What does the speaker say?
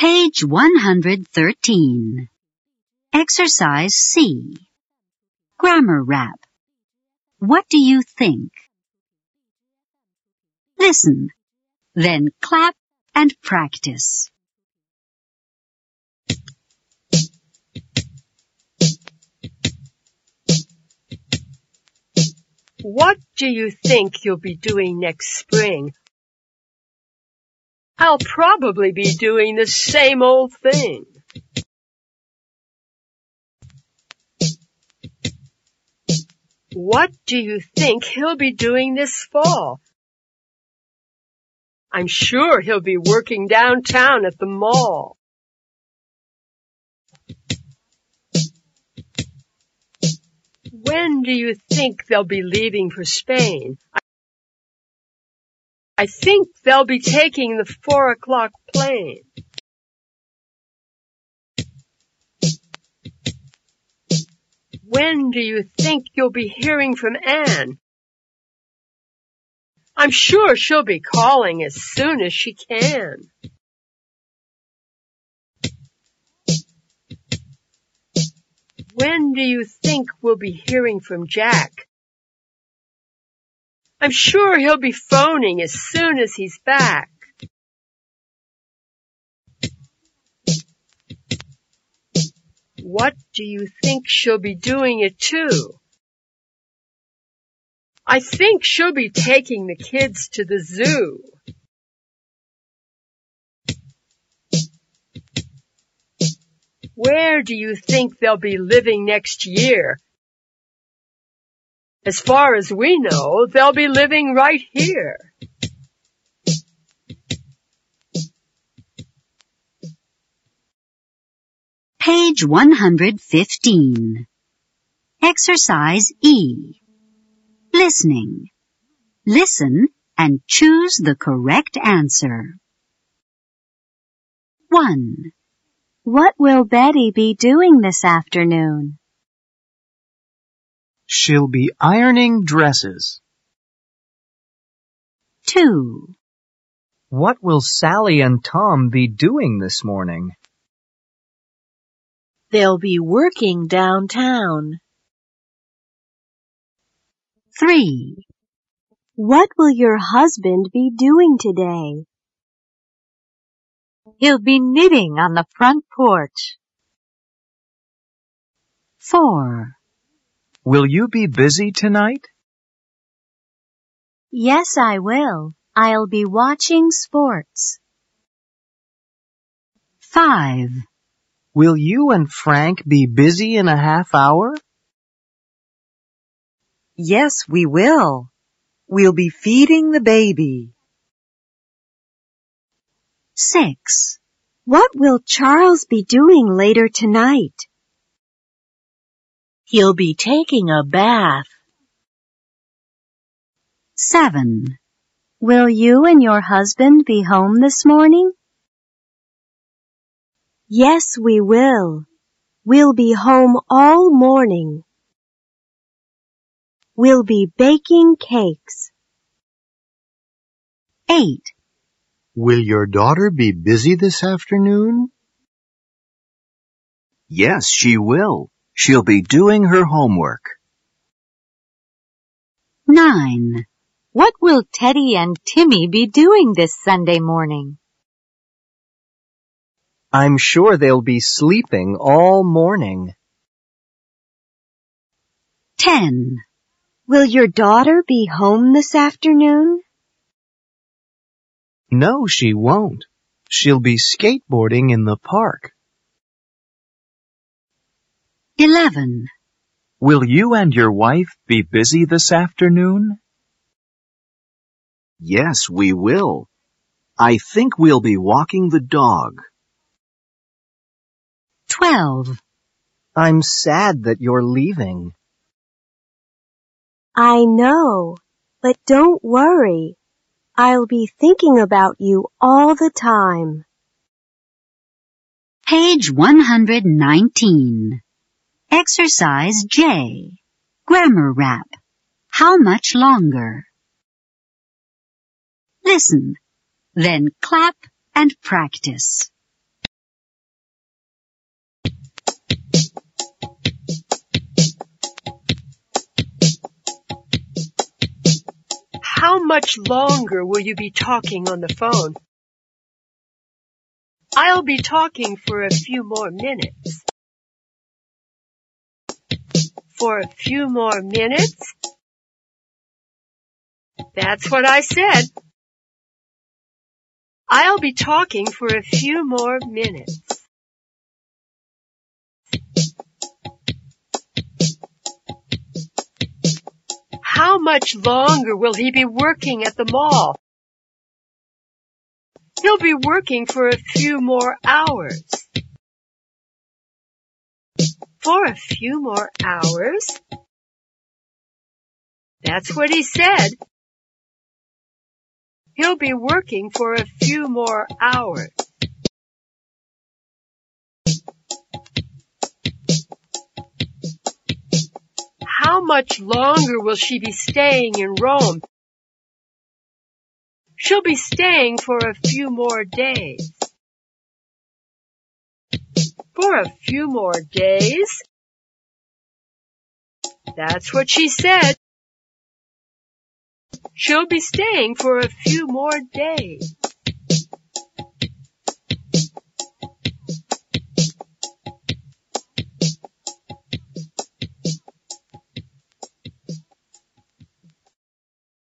Page 113. Exercise C. Grammar rap. What do you think? Listen, then clap and practice. What do you think you'll be doing next spring? I'll probably be doing the same old thing. What do you think he'll be doing this fall? I'm sure he'll be working downtown at the mall. When do you think they'll be leaving for Spain? I think they'll be taking the four o'clock plane. When do you think you'll be hearing from Anne? I'm sure she'll be calling as soon as she can. When do you think we'll be hearing from Jack? I'm sure he'll be phoning as soon as he's back. What do you think she'll be doing it two? I think she'll be taking the kids to the zoo. Where do you think they'll be living next year? As far as we know, they'll be living right here. Page 115. Exercise E. Listening. Listen and choose the correct answer. 1. What will Betty be doing this afternoon? She'll be ironing dresses. 2. What will Sally and Tom be doing this morning? They'll be working downtown. 3. What will your husband be doing today? He'll be knitting on the front porch. 4. Will you be busy tonight? Yes, I will. I'll be watching sports. 5. Will you and Frank be busy in a half hour? Yes, we will. We'll be feeding the baby. 6. What will Charles be doing later tonight? He'll be taking a bath. 7. Will you and your husband be home this morning? Yes, we will. We'll be home all morning. We'll be baking cakes. 8. Will your daughter be busy this afternoon? Yes, she will. She'll be doing her homework. 9. What will Teddy and Timmy be doing this Sunday morning? I'm sure they'll be sleeping all morning. 10. Will your daughter be home this afternoon? No, she won't. She'll be skateboarding in the park. 11. Will you and your wife be busy this afternoon? Yes, we will. I think we'll be walking the dog. 12. I'm sad that you're leaving. I know, but don't worry. I'll be thinking about you all the time. Page 119. Exercise J. Grammar Rap. How much longer? Listen, then clap and practice. How much longer will you be talking on the phone? I'll be talking for a few more minutes. For a few more minutes? That's what I said. I'll be talking for a few more minutes. How much longer will he be working at the mall? He'll be working for a few more hours. For a few more hours? That's what he said. He'll be working for a few more hours. How much longer will she be staying in Rome? She'll be staying for a few more days. For a few more days? That's what she said. She'll be staying for a few more days.